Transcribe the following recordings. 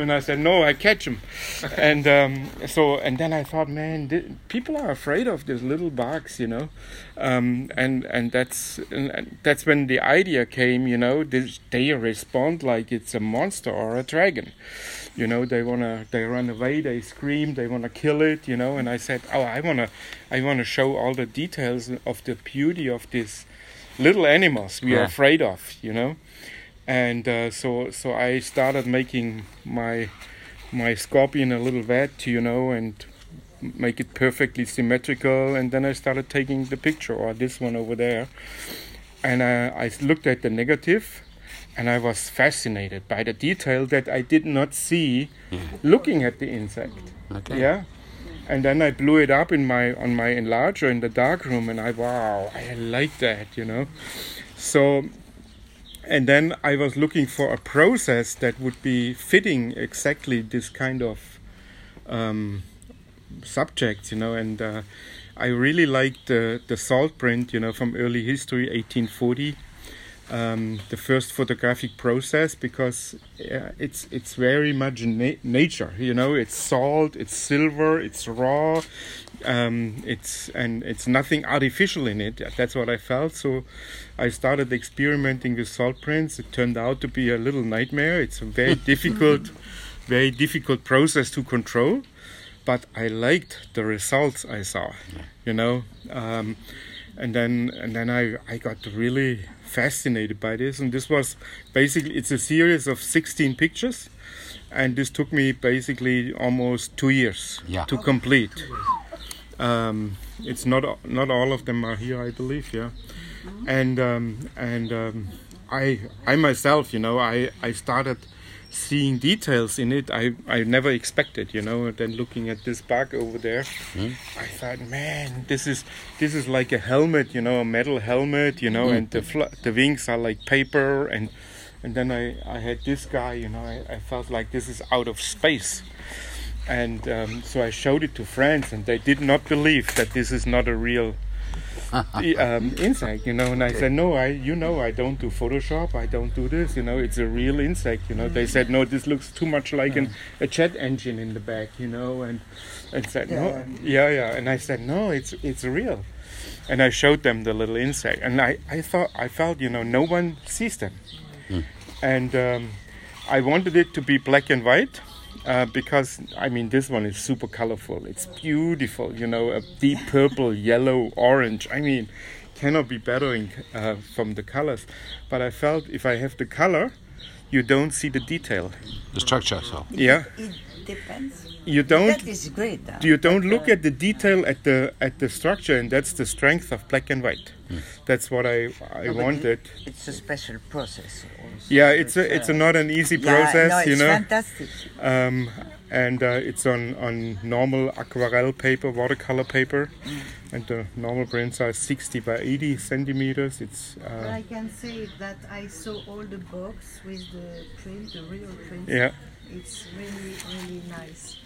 And I said, no, I catch them. and um, so, and then I thought, man, th- people are afraid of these little bugs, you know. Um, and and that's and that's when the idea came, you know. This, they respond like it's a monster or a dragon, you know. They wanna, they run away, they scream, they wanna kill it, you know. And I said, oh, I wanna, I wanna show all the details of the beauty of these little animals we are afraid of, you know and uh, so so I started making my my scorpion a little vet, you know, and make it perfectly symmetrical. And then I started taking the picture, or this one over there, and uh, I looked at the negative, and I was fascinated by the detail that I did not see looking at the insect. Okay. Yeah. And then I blew it up in my on my enlarger in the darkroom, and I wow, I like that, you know. So and then I was looking for a process that would be fitting exactly this kind of um, you know. And uh, I really liked the the salt print, you know, from early history, 1840. Um, the first photographic process because uh, it's it's very much na- nature, you know. It's salt, it's silver, it's raw, um, it's and it's nothing artificial in it. That's what I felt. So I started experimenting with salt prints. It turned out to be a little nightmare. It's a very difficult, very difficult process to control, but I liked the results I saw. You know, um, and then and then I I got really fascinated by this. And this was basically it's a series of 16 pictures, and this took me basically almost two years Yeah. to complete. Um, it's not not all of them are here, I believe. Yeah, and um, and um, I I myself, you know, I I started seeing details in it I I never expected. You know, and then looking at this bug over there, I thought, man, this is this is like a helmet, you know, a metal helmet, you know, and the fl- the wings are like paper and. And then I, I had this guy, you know, I, I felt like this is out of space and um, so I showed it to friends, and they did not believe that this is not a real um, insect, you know. And I said, "No, I, you know, I don't do Photoshop. I don't do this. You know, it's a real insect. You know." They said, "No, this looks too much like an, a jet engine in the back, you know." And and said, "No, yeah, yeah." And I said, "No, it's it's real." And I showed them the little insect, and I I thought I felt, you know, no one sees them, and um, I wanted it to be black and white uh, because I mean this one is super colorful. It's beautiful, you know, a deep purple, yellow, orange. I mean, cannot be better in, uh, from the colors. But I felt if I have the color, you don't see the detail. The structure, so. Yeah, It depends. you don't. That is great. huh? You don't look at the detail at the at the structure, and that's the strength of black and white. That's what I I No, wanted. It's a special process. Also. Yeah, it's a it's a not an easy yeah, process, no, it's you know. fantastic. um, and uh, it's on, on normal aquarelle paper, watercolor paper, and the normal prints are 60 by 80 centimeters. It's But uh, I can say that I saw all the box with the print, the real print. yeah. It's really, really nice.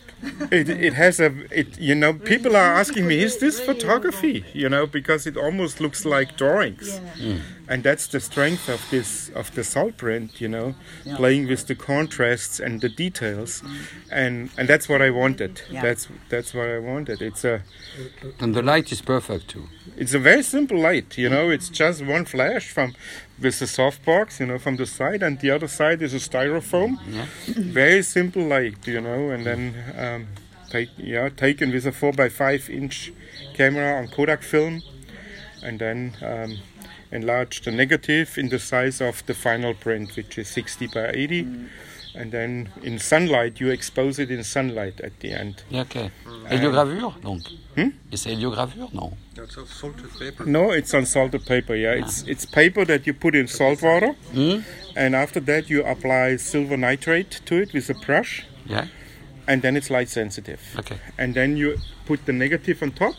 It, it has a it you know people are asking me is this photography you know because it almost looks like drawings Yeah. Hmm. And that's the strength of this of the salt print you know playing with the contrasts and the details. And and that's what I wanted. Yeah. that's that's what I wanted. It's a And the light is perfect too. it's a very simple light you know. It's just one flash from with the softbox you know from the side and the other side is a styrofoam. Yeah. very simple light you know. And then um, take yeah taken with a 4 by 5 inch camera on Kodak film. And then um, enlarge the negative in the size of the final print which is 60 by 80 and then in sunlight you expose it in sunlight at the end. Yeah, ok. Héliogravure, donc. Hmm? Et c'est héliogravure, non That's a salted paper. no it's on salted paper yeah. It's it's paper that you put in salt water. Hmm? and after that you apply silver nitrate to it with a brush. Yeah, and then it's light sensitive. Ok. and then you put the negative on top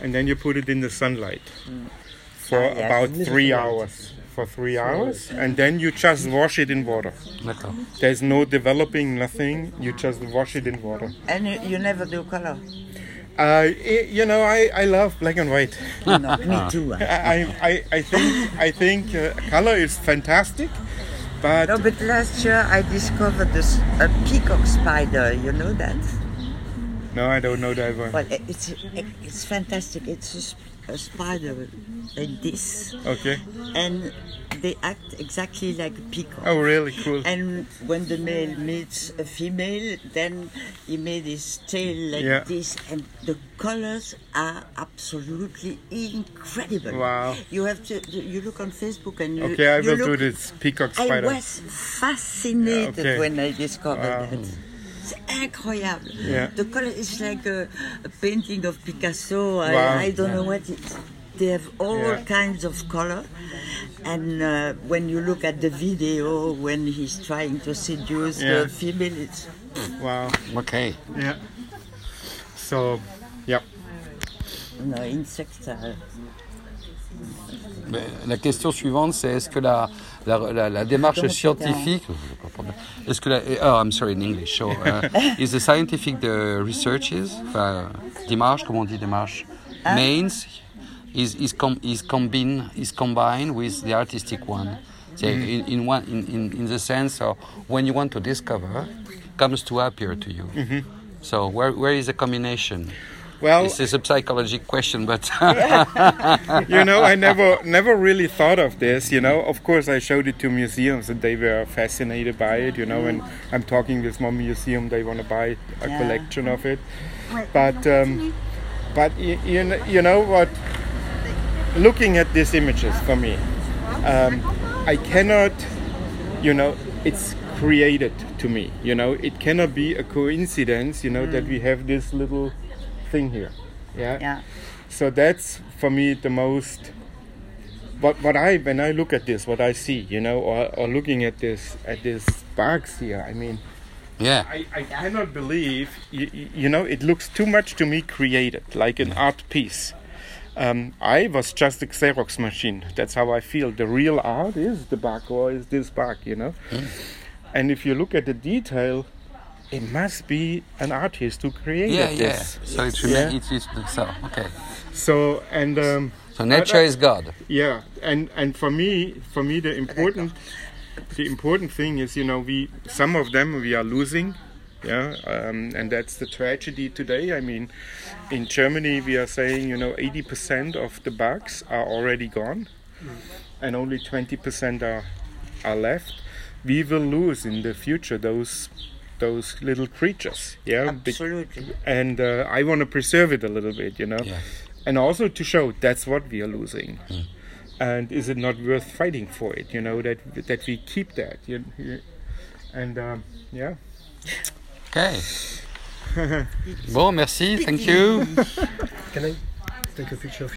and then you put it in the sunlight for Ah, about three hours. for three hours. and then you just wash it in water. There's no developing nothing. You just wash it in water. And you, you never do color. uh, i- you know I, I love black and white. No, me too. I, I, I think I think uh, color is fantastic But No, but last year I discovered this, a peacock spider. You know that? No, I don't know that one. Well, it's it's fantastic. It's a, sp- a spider like this, Okay. and they act exactly like a peacock. Oh, really cool. And when the male meets a female, then he made his tail like Yeah. this, and the colors are absolutely incredible. Wow. You have to. You look on Facebook and you. Okay, I you will do this peacock spider. I was fascinated Okay. when I discovered Wow. that. C'est incroyable. Yeah. The color is like a, a painting of Picasso. I, Wow. I don't know what it They have all Yeah. kinds of color. And uh, when you look at the video, when he's trying to seduce Yeah. the female, it's Wow. Okay. Yeah. So, yeah. no, insects are. Mais la question suivante, c'est est-ce que la, la, la, la démarche scientifique, est-ce que la, oh, I'm sorry in English. So, uh, is the scientific the researches, enfin, démarche, comment on dit démarche, means is is com, is combine is combined with the artistic one? So in, in one in, in, in the sense of when you want to discover, comes to appear to you. So where where is the combination? Well, This is a psychological question, but you know, I never never really thought of this. You know, of course, I showed it to museums and they were fascinated by it. You know, and I'm talking with one museum, they want to buy a Yeah. collection of it. But um, but you, you know, you know what? Looking at these images for me, um, I cannot. You know, it's created to me. You know, it cannot be a coincidence. You know that we have this little thing here. Yeah. Yeah. So that's for me the most. What what I when I look at this, what I see, you know, or, or looking at this at this box here, I mean, yeah. I, I cannot believe, you, you know, it looks too much to me created, like an art piece. Um, I was just a Xerox machine. That's how I feel. The real art is the bug or is this bug, you know. And if you look at the detail, it must be an artist who created Yeah, yeah. this. So it's Yeah. it's, it's so okay. So and um, So nature is God. yeah, and and for me, for me, the important, the important thing is, you know, we some of them we are losing, yeah, um, and that's the tragedy today. I mean, in Germany, we are saying, you know, 80% of the bugs are already gone, and only 20% are are left. We will lose in the future those those little creatures, yeah, Be- Absolutely. and uh, I want to preserve it a little bit, you know, Yeah. and also to show that's what we are losing. And is it not worth fighting for it? You know that that we keep that. You, you, and um, yeah. Okay. bon, merci. Thank you. Can I take a picture of